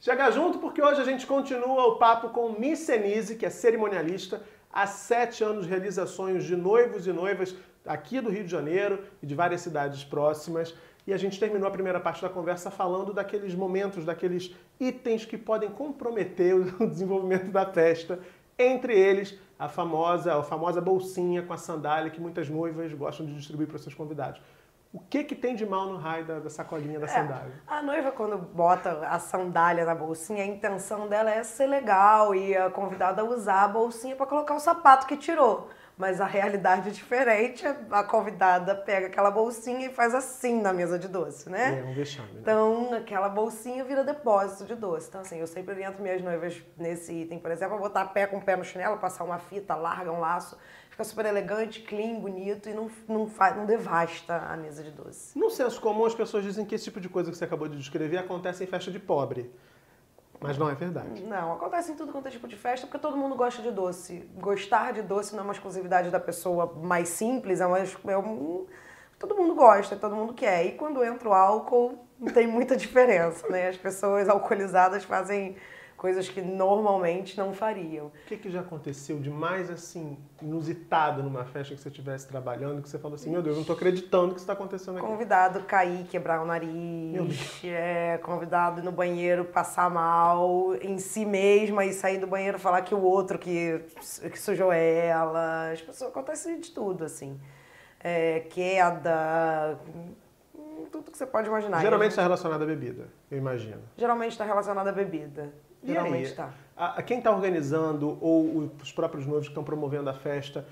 Chega junto porque hoje a gente continua o papo com Miss Senise, que é cerimonialista, há sete anos realiza sonhos de noivos e noivas aqui do Rio de Janeiro e de várias cidades próximas. E a gente terminou a primeira parte da conversa falando daqueles momentos, daqueles itens que podem comprometer o desenvolvimento da festa. Entre eles, a famosa, a famosa bolsinha com a sandália que muitas noivas gostam de distribuir para seus convidados. O que, que tem de mal no raio da, da sacolinha da é, sandália? A noiva, quando bota a sandália na bolsinha, a intenção dela é ser legal e a convidada usar a bolsinha para colocar o sapato que tirou. Mas a realidade é diferente. A convidada pega aquela bolsinha e faz assim na mesa de doce, né? É um vexame. Né? Então, aquela bolsinha vira depósito de doce. Então, assim, eu sempre oriento minhas noivas nesse item, por exemplo, botar pé com pé no chinelo, passar uma fita larga, um laço fica super elegante, clean, bonito e não, não, faz, não devasta a mesa de doce. No senso comum, as pessoas dizem que esse tipo de coisa que você acabou de descrever acontece em festa de pobre. Mas não é verdade. Não, acontece em tudo quanto é tipo de festa, porque todo mundo gosta de doce. Gostar de doce não é uma exclusividade da pessoa mais simples, é, uma, é um, todo mundo gosta, todo mundo quer. E quando entra o álcool, não tem muita diferença, né? As pessoas alcoolizadas fazem coisas que normalmente não fariam. O que, que já aconteceu de mais assim inusitado numa festa que você estivesse trabalhando que você falou assim, meu Deus, eu não estou acreditando que isso está acontecendo aqui. Convidado cair, quebrar o nariz, é, convidado no banheiro passar mal em si mesma e sair do banheiro falar que o outro que, que sujou ela. As pessoas acontece de tudo assim, é, queda tudo que você pode imaginar. Geralmente está relacionado à bebida, eu imagino. Geralmente está relacionado à bebida. Geralmente está. A, quem está organizando ou os próprios noivos que estão promovendo a festa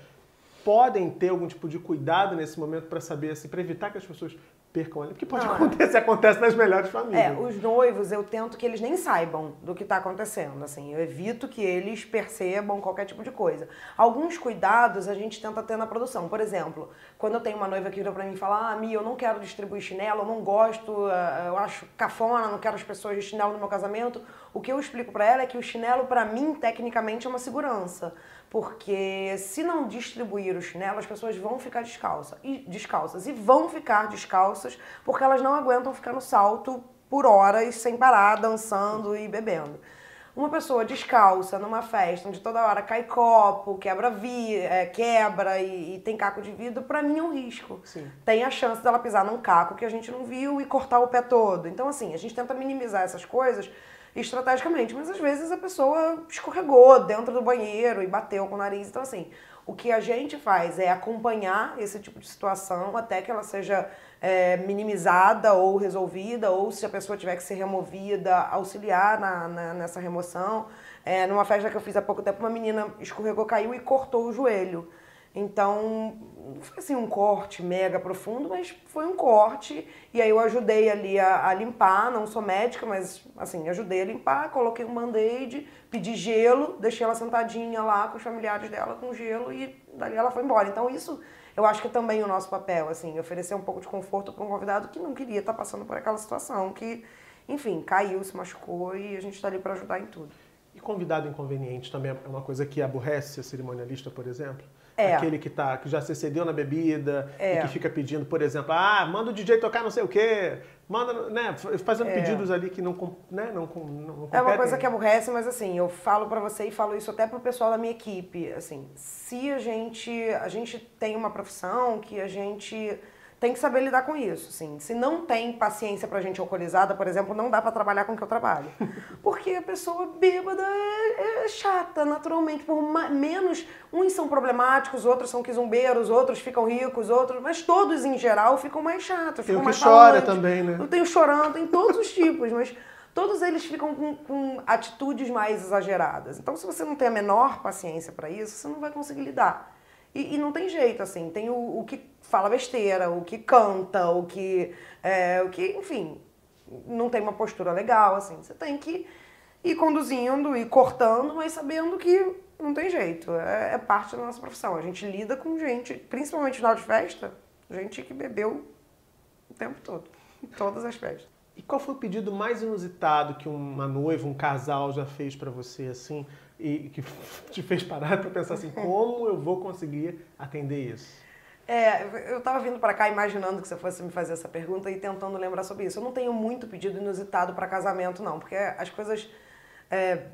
podem ter algum tipo de cuidado nesse momento para saber, assim, para evitar que as pessoas percam ali? Porque pode não, acontecer, é. acontece nas melhores famílias. É, os noivos eu tento que eles nem saibam do que está acontecendo, assim, eu evito que eles percebam qualquer tipo de coisa. Alguns cuidados a gente tenta ter na produção, por exemplo, quando eu tenho uma noiva que vira para mim e fala, ah, Mi, eu não quero distribuir chinelo, eu não gosto, eh, eu acho cafona, não quero as pessoas de chinelo no meu casamento, o que eu explico para ela é que o chinelo, para mim, tecnicamente é uma segurança. Porque se não distribuir o chinelo, as pessoas vão ficar descalça, e, descalças. E vão ficar descalças porque elas não aguentam ficar no salto por horas sem parar, dançando e bebendo. Uma pessoa descalça numa festa onde toda hora cai copo, quebra vi, é, quebra e, e, tem caco de vidro, para mim é um risco. Sim. Tem a chance dela pisar num caco que a gente não viu e cortar o pé todo. Então, assim, a gente tenta minimizar essas coisas estrategicamente, mas às vezes a pessoa escorregou dentro do banheiro e bateu com o nariz. Então, assim, o que a gente faz é acompanhar esse tipo de situação até que ela seja é, minimizada ou resolvida, ou se a pessoa tiver que ser removida, auxiliar na, na nessa remoção. É, numa festa que eu fiz há pouco tempo, uma menina escorregou, caiu e cortou o joelho. Então, não foi assim um corte mega profundo, mas foi um corte. E aí eu ajudei ali a, a limpar, não sou médica, mas assim, ajudei a limpar, coloquei um band-aid, pedi gelo, deixei ela sentadinha lá com os familiares dela com gelo e dali ela foi embora. Então isso eu acho que é também o nosso papel, assim, oferecer um pouco de conforto para um convidado que não queria estar tá passando por aquela situação, que, enfim, caiu, se machucou e a gente está ali para ajudar em tudo. E convidado inconveniente também é uma coisa que aborrece a cerimonialista, por exemplo? É. Aquele que, tá, que já se excedeu na bebida é. e que fica pedindo, por exemplo, ah, manda o DJ tocar não sei o quê, manda, né, fazendo é. pedidos ali que não, né, não, não, não É uma coisa que aborrece, mas assim, eu falo para você e falo isso até pro pessoal da minha equipe, assim, se a gente, a gente tem uma profissão que a gente tem que saber lidar com isso, assim. Se não tem paciência pra gente alcoolizada, por exemplo, não dá para trabalhar com o que eu trabalho. Porque a pessoa bêbada é, é chata, naturalmente. Por menos, uns são problemáticos, outros são quizumbeiros, outros ficam ricos, outros... Mas todos, em geral, ficam mais chatos, tem ficam mais que chora também, né? Eu tenho chorando, tem todos os tipos, mas todos eles ficam com, com, atitudes mais exageradas. Então, se você não tem a menor paciência para isso, você não vai conseguir lidar. E, e, não tem jeito, assim, tem o, o, que fala besteira, o que canta, o que, é, o que, enfim, não tem uma postura legal, assim. Você tem que ir conduzindo e cortando, mas sabendo que não tem jeito. É, é, parte da nossa profissão. A gente lida com gente, principalmente no final de festa, gente que bebeu o tempo todo, em todas as festas. E qual foi o pedido mais inusitado que uma noiva, um casal já fez para você, assim? E que te fez parar para pensar assim, como eu vou conseguir atender isso? É, eu tava vindo pra cá imaginando que você fosse me fazer essa pergunta e tentando lembrar sobre isso. Eu não tenho muito pedido inusitado pra casamento, não, porque as coisas é,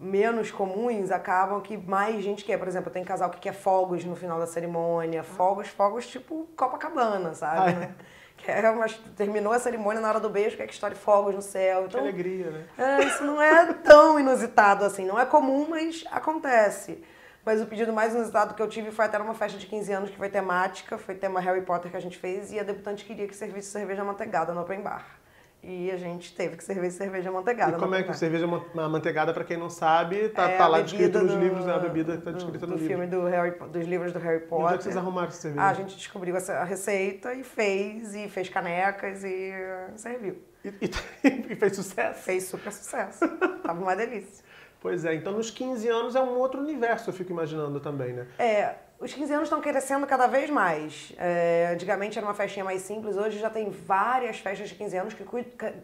menos comuns acabam que mais gente quer. Por exemplo, tem casal que quer fogos no final da cerimônia, fogos, fogos tipo Copacabana, sabe? Ah, é? Né? Quer umas- terminou a cerimônia na hora do beijo, quer que estoure fogos no céu. Que Então, alegria, né? é, isso não é tão inusitado assim. Não é comum, mas acontece. Mas o pedido mais inusitado que eu tive foi até numa festa de 15 anos que foi temática, foi tema Harry Potter que a gente fez, e a debutante queria que servisse cerveja amanteigada no open bar. E a gente teve que servir cerveja amanteigada E como é open que cerveja man- amanteigada, pra quem não sabe, tá, É tá lá descrito nos do- livros, né? A bebida tá do- descrita do no livro. filme do Harry, dos livros do Harry E Potter. onde é que vocês arrumaram essa cerveja? Ah, a gente descobriu essa- a receita e fez, e fez canecas e serviu. E, e- e fez sucesso? Fez super sucesso. Tava uma delícia. Pois é, então nos 15 anos é um outro universo, eu fico imaginando também, né? É, os 15 anos estão crescendo cada vez mais. É, antigamente era uma festinha mais simples, hoje já tem várias festas de 15 anos que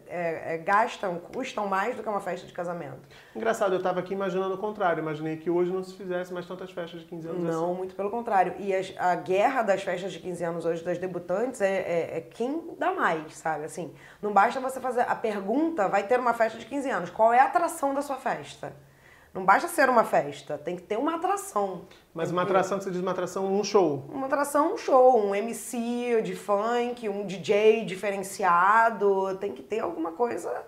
é, é, gastam, custam mais do que uma festa de casamento. Engraçado, eu tava aqui imaginando o contrário. Imaginei que hoje não se fizesse mais tantas festas de 15 anos assim. Não, muito pelo contrário. E as- a guerra das festas de 15 anos hoje, das debutantes, é, é- é quem dá mais, sabe? Assim, não basta você fazer a pergunta, vai ter uma festa de 15 anos, qual é a atração da sua festa? Não basta ser uma festa, tem que ter uma atração. Mas uma atração você diz uma atração, um show. Uma atração, um show, um MC de funk, um DJ diferenciado, tem que ter alguma coisa.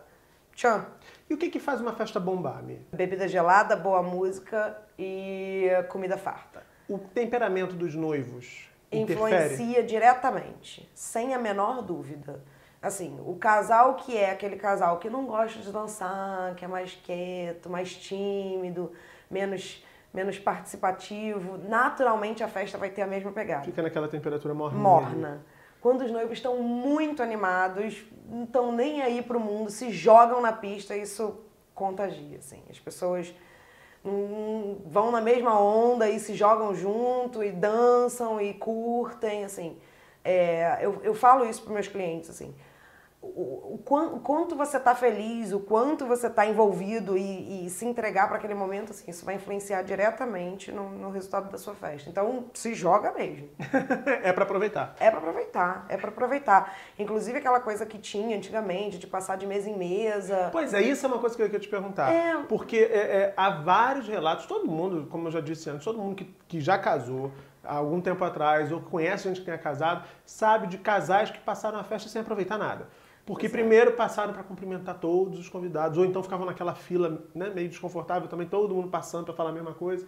Tchan. E o que que faz uma festa bombar, Mi? Bebida gelada, boa música e comida farta. O temperamento dos noivos interfere? Influencia diretamente, sem a menor dúvida. Assim, o casal que é aquele casal que não gosta de dançar, que é mais quieto, mais tímido, menos, menos participativo, naturalmente a festa vai ter a mesma pegada. Fica naquela temperatura morna. morna. Quando os noivos estão muito animados, não estão nem aí pro mundo, se jogam na pista, isso contagia, assim. As pessoas vão na mesma onda e se jogam junto e dançam e curtem, assim. É, eu, eu falo isso para meus clientes, assim. O, o, o quanto você está feliz, o quanto você está envolvido e, e se entregar para aquele momento, assim, isso vai influenciar diretamente no, no resultado da sua festa. Então, se joga mesmo. é pra aproveitar. É pra aproveitar, é pra aproveitar. Inclusive aquela coisa que tinha antigamente, de passar de mesa em mesa. Pois é, isso é uma coisa que eu queria te perguntar. É. Porque é, é, há vários relatos, todo mundo, como eu já disse antes, todo mundo que, que já casou há algum tempo atrás ou conhece gente que tenha casado, sabe de casais que passaram a festa sem aproveitar nada. Porque é. primeiro passaram para cumprimentar todos os convidados, ou então ficavam naquela fila né, meio desconfortável também, todo mundo passando para falar a mesma coisa.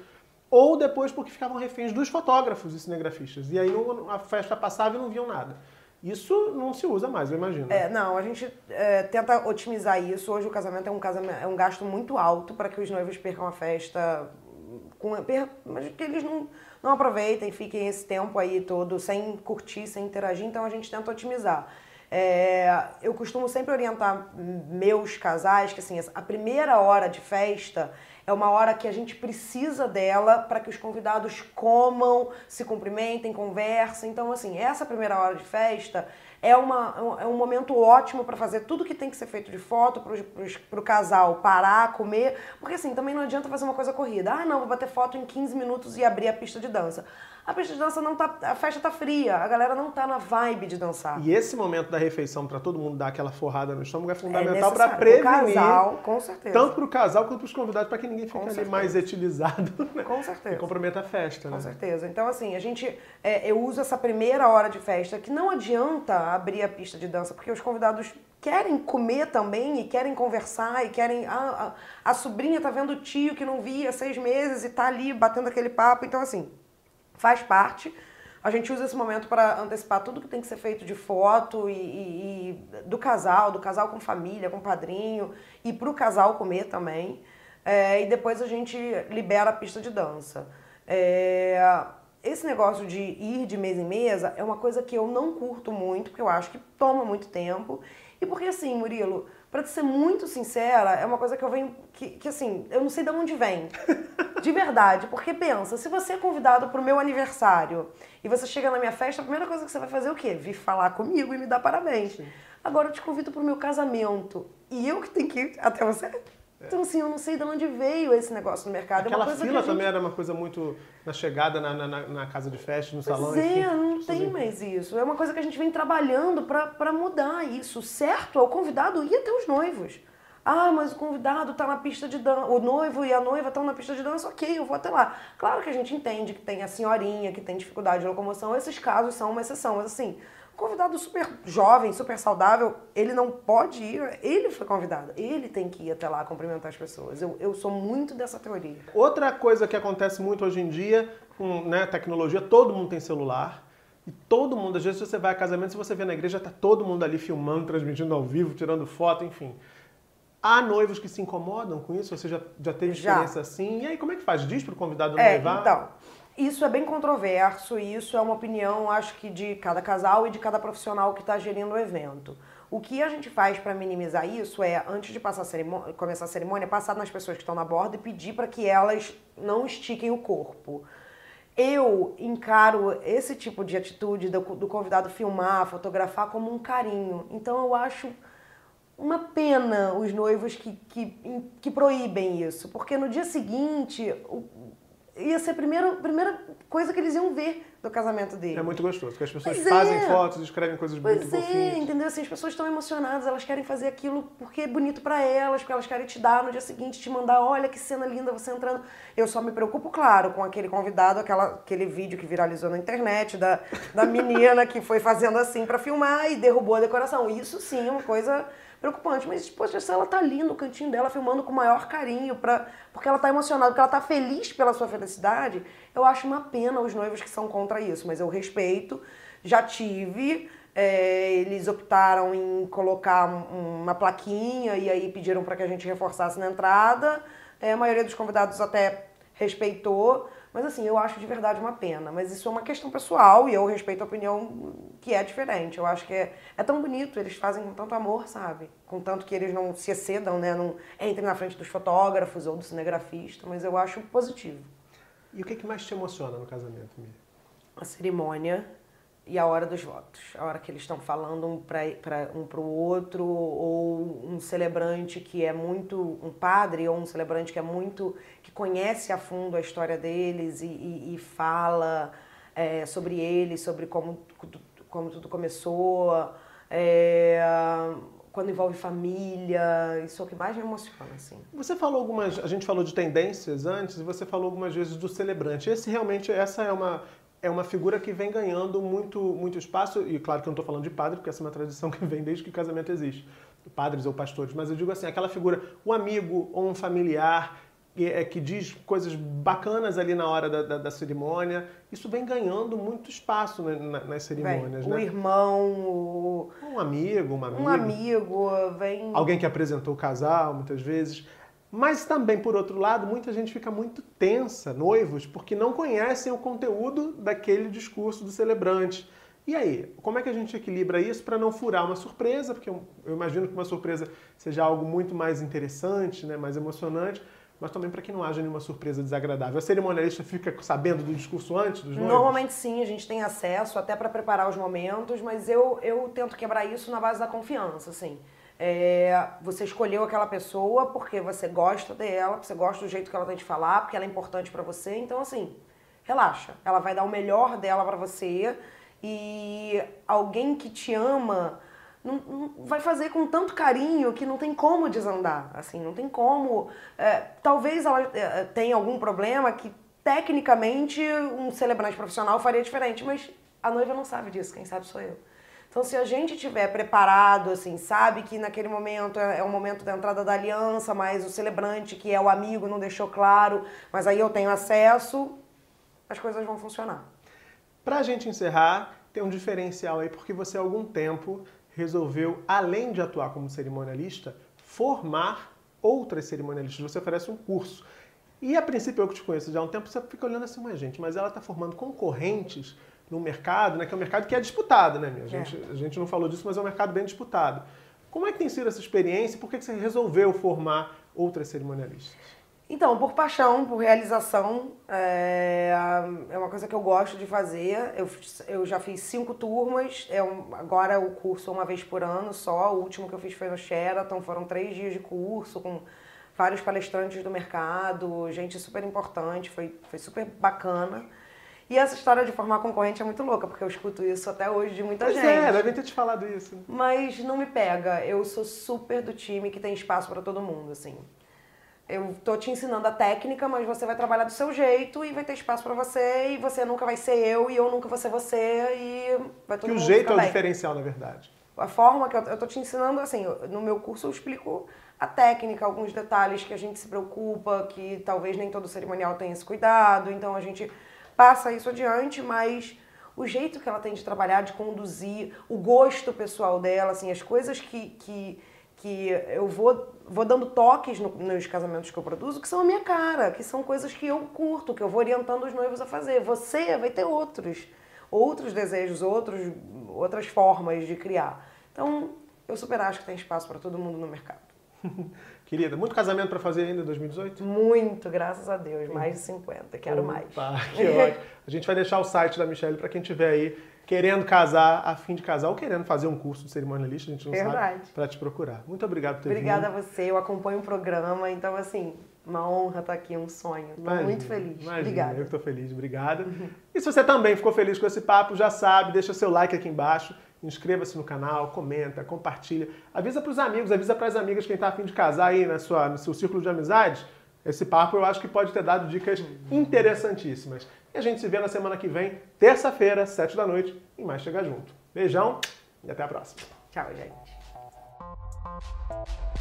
Ou depois porque ficavam reféns dos fotógrafos e cinegrafistas. E aí a festa passava e não viam nada. Isso não se usa mais, eu imagino. É, não, a gente é, tenta otimizar isso. Hoje o casamento é um, casamento, é um gasto muito alto para que os noivos percam a festa, com, per- mas que eles não, não aproveitem, fiquem esse tempo aí todo sem curtir, sem interagir. Então a gente tenta otimizar. É, eu costumo sempre orientar meus casais que assim, a primeira hora de festa é uma hora que a gente precisa dela para que os convidados comam, se cumprimentem, conversem. Então, assim, essa primeira hora de festa é, uma, é um momento ótimo para fazer tudo que tem que ser feito de foto para o casal parar, comer. Porque, assim, também não adianta fazer uma coisa corrida. Ah, não, vou bater foto em 15 minutos e abrir a pista de dança. A pista de dança não tá. A festa tá fria, a galera não tá na vibe de dançar. E esse momento da refeição, para todo mundo dar aquela forrada no estômago, é É fundamental para necessário. Pro prevenir. casal, com certeza. Tanto para o casal quanto para os convidados, para que ninguém fique Com ali certeza. mais etilizado né? Com e certeza. comprometa a festa. Com Né? certeza. Então, assim, a gente. é, eu uso essa primeira hora de festa, que não adianta abrir a pista de dança, porque os convidados querem comer também e querem conversar e querem. A, a, a sobrinha tá vendo o tio que não via há seis meses e tá ali batendo aquele papo. Então, assim, faz parte. A gente usa esse momento para antecipar tudo que tem que ser feito de foto e, e- e do casal, do casal com família, com padrinho, e para o casal comer também. É, e depois a gente libera a pista de dança. É, esse negócio de ir de mesa em mesa é uma coisa que eu não curto muito, porque eu acho que toma muito tempo. E porque assim, Murilo, pra te ser muito sincera, é uma coisa que eu venho. Que, que assim, eu não sei de onde vem. De verdade. Porque pensa, se você é convidado pro meu aniversário e você chega na minha festa, a primeira coisa que você vai fazer é o quê? Vir falar comigo e me dar parabéns. Agora eu te convido pro meu casamento. E eu que tenho que ir até você? Então, assim, eu não sei de onde veio esse negócio no mercado. Aquela é uma coisa fila gente... também era uma coisa muito na chegada na, na, na casa de festa, no salão. Pois é, enfim, não tem em- mais isso. É uma coisa que a gente vem trabalhando pra pra mudar isso. Certo, é o convidado ir até os noivos. Ah, mas o convidado tá na pista de dança, o noivo e a noiva estão na pista de dança, ok, eu vou até lá. Claro que a gente entende que tem a senhorinha que tem dificuldade de locomoção, esses casos são uma exceção, mas assim, convidado super jovem, super saudável, ele não pode ir, ele foi convidado, ele tem que ir até lá cumprimentar as pessoas. Eu, eu sou muito dessa teoria. Outra coisa que acontece muito hoje em dia, com né, tecnologia, todo mundo tem celular. E todo mundo, às vezes você vai a casamento, se você vê na igreja, tá todo mundo ali filmando, transmitindo ao vivo, tirando foto, enfim. Há noivos que se incomodam com isso? Você já, já teve Já. experiência assim? E aí, como é que faz? Diz pro convidado não É, levar? então, isso é bem controverso, e isso é uma opinião, acho que de cada casal e de cada profissional que está gerindo o evento. O que a gente faz para minimizar isso é, antes de passar a cerimô- começar a cerimônia, passar nas pessoas que estão na borda e pedir para que elas não estiquem o corpo. Eu encaro esse tipo de atitude do, do convidado filmar, fotografar como um carinho. Então eu acho uma pena os noivos que, que, que proíbem isso, porque no dia seguinte o- ia ser a primeira, primeira coisa que eles iam ver do casamento dele. É muito gostoso, porque as pessoas Pois fazem é. fotos, escrevem coisas muito Pois é, fofinhas. entendeu? Assim, as pessoas estão emocionadas, elas querem fazer aquilo porque é bonito pra elas, porque elas querem te dar no dia seguinte, te mandar, olha que cena linda você entrando. Eu só me preocupo, claro, com aquele convidado, aquela, aquele vídeo que viralizou na internet da, da menina que foi fazendo assim pra filmar e derrubou a decoração. Isso sim é uma coisa preocupante, mas poxa, se ela tá ali no cantinho dela filmando com o maior carinho, pra, porque ela tá emocionada, porque ela tá feliz pela sua felicidade, eu acho uma pena os noivos que são contra isso, mas eu respeito, já tive, é, eles optaram em colocar um- uma plaquinha e aí pediram para que a gente reforçasse na entrada, É, a maioria dos convidados até respeitou, mas assim, eu acho de verdade uma pena. Mas isso é uma questão pessoal e eu respeito a opinião que é diferente. Eu acho que é, é tão bonito, eles fazem com tanto amor, sabe? Com tanto que eles não se excedam, né? Não entrem na frente dos fotógrafos ou do cinegrafista, mas eu acho positivo. E o que, que mais te emociona no casamento, Miriam? A cerimônia e a hora dos votos. A hora que eles estão falando um para um pro outro, ou um celebrante que é muito. um padre ou um celebrante que é muito. que conhece a fundo a história deles e, e- e fala é, sobre eles, sobre como, como tudo começou. é, quando envolve família, isso é o que mais me emociona, assim. Você falou algumas, a gente falou de tendências antes e você falou algumas vezes do celebrante. Esse realmente, essa é uma é uma figura que vem ganhando muito muito espaço e claro que eu não estou falando de padre porque essa é uma tradição que vem desde que o casamento existe, padres ou pastores, mas eu digo assim, aquela figura, um amigo ou um familiar que, é, que diz coisas bacanas ali na hora da, da- da cerimônia, isso vem ganhando muito espaço né, na- nas Vem, cerimônias, o né? irmão, o- Um amigo, uma amiga. um amigo, vem. alguém que apresentou o casal, muitas vezes. Mas também, por outro lado, muita gente fica muito tensa, noivos, porque não conhecem o conteúdo daquele discurso do celebrante. E aí, como é que a gente equilibra isso para não furar uma surpresa? Porque eu, imagino que uma surpresa seja algo muito mais interessante, né, mais emocionante, mas também para que não haja nenhuma surpresa desagradável. A cerimonialista fica sabendo do discurso antes dos noivos? Normalmente sim, a gente tem acesso até para preparar os momentos, mas eu, eu tento quebrar isso na base da confiança, assim. É, você escolheu aquela pessoa porque você gosta dela, porque você gosta do jeito que ela tem de falar, porque ela é importante para você, então assim, relaxa. Ela vai dar o melhor dela para você e alguém que te ama não, não- vai fazer com tanto carinho que não tem como desandar, assim, não tem como. é, talvez ela é, tenha algum problema que tecnicamente um celebrante profissional faria diferente, mas a noiva não sabe disso, quem sabe sou eu. Então, se a gente tiver preparado, assim, sabe que naquele momento é, é o momento da entrada da aliança, mas o celebrante, que é o amigo, não deixou claro, mas aí eu tenho acesso, as coisas vão funcionar. Para a gente encerrar, tem um diferencial aí, porque você há algum tempo resolveu, além de atuar como cerimonialista, formar outras cerimonialistas. Você oferece um curso. E a princípio, eu que te conheço já há um tempo, você fica olhando assim, mas gente, mas ela está formando concorrentes no mercado, né? Que é um mercado que é disputado, né, minha? A gente, a gente não falou disso, mas é um mercado bem disputado. Como é que tem sido essa experiência e por que você resolveu formar outras cerimonialistas? Então, por paixão, por realização, é, é uma coisa que eu gosto de fazer. Eu, eu já fiz cinco turmas, é um- agora o curso é uma vez por ano só. O último que eu fiz foi no Sheraton, foram três dias de curso com vários palestrantes do mercado, gente super importante, foi, foi super bacana. E essa história de formar concorrente é muito louca, porque eu escuto isso até hoje de muita Pois gente. é, devem ter te falado isso. Mas não me pega. Eu sou super do time que tem espaço para todo mundo, assim. Eu tô te ensinando a técnica, mas você vai trabalhar do seu jeito e vai ter espaço para você e você nunca vai ser eu e eu nunca vou ser você e vai todo Que o mundo jeito ficar é o bem. diferencial, na verdade. A forma que eu, eu tô te ensinando, assim, no meu curso eu explico a técnica, alguns detalhes que a gente se preocupa, que talvez nem todo cerimonial tenha esse cuidado, então a gente passa isso adiante, mas o jeito que ela tem de trabalhar, de conduzir, o gosto pessoal dela, assim, as coisas que, que, que eu vou, vou dando toques no- nos casamentos que eu produzo, que são a minha cara, que são coisas que eu curto, que eu vou orientando os noivos a fazer. Você vai ter outros, outros desejos, outros, outras formas de criar. Então, eu super acho que tem espaço para todo mundo no mercado. Querida, muito casamento pra fazer ainda em 2018? Muito, graças a Deus, mais de 50, quero mais. Opa, que ótimo. A gente vai deixar o site da Michelle pra quem tiver aí querendo casar, a fim de casar ou querendo fazer um curso de cerimonialista, a gente não Verdade. sabe, pra te procurar. Muito obrigado por ter Obrigada a vindo. você, eu acompanho o programa, então assim, uma honra estar aqui, um sonho. Estou muito feliz. imagina, Obrigada. Eu que tô feliz, obrigada. E se você também ficou feliz com esse papo, já sabe, deixa seu like aqui embaixo, inscreva-se no canal, comenta, compartilha, avisa pros amigos, avisa pras amigas quem tá afim de casar aí na sua, no seu círculo de amizades. Esse papo eu acho que pode ter dado dicas interessantíssimas. E a gente se vê na semana que vem, terça-feira, sete da noite, em Mais Chegar Junto. Beijão e até a próxima. Tchau, gente. you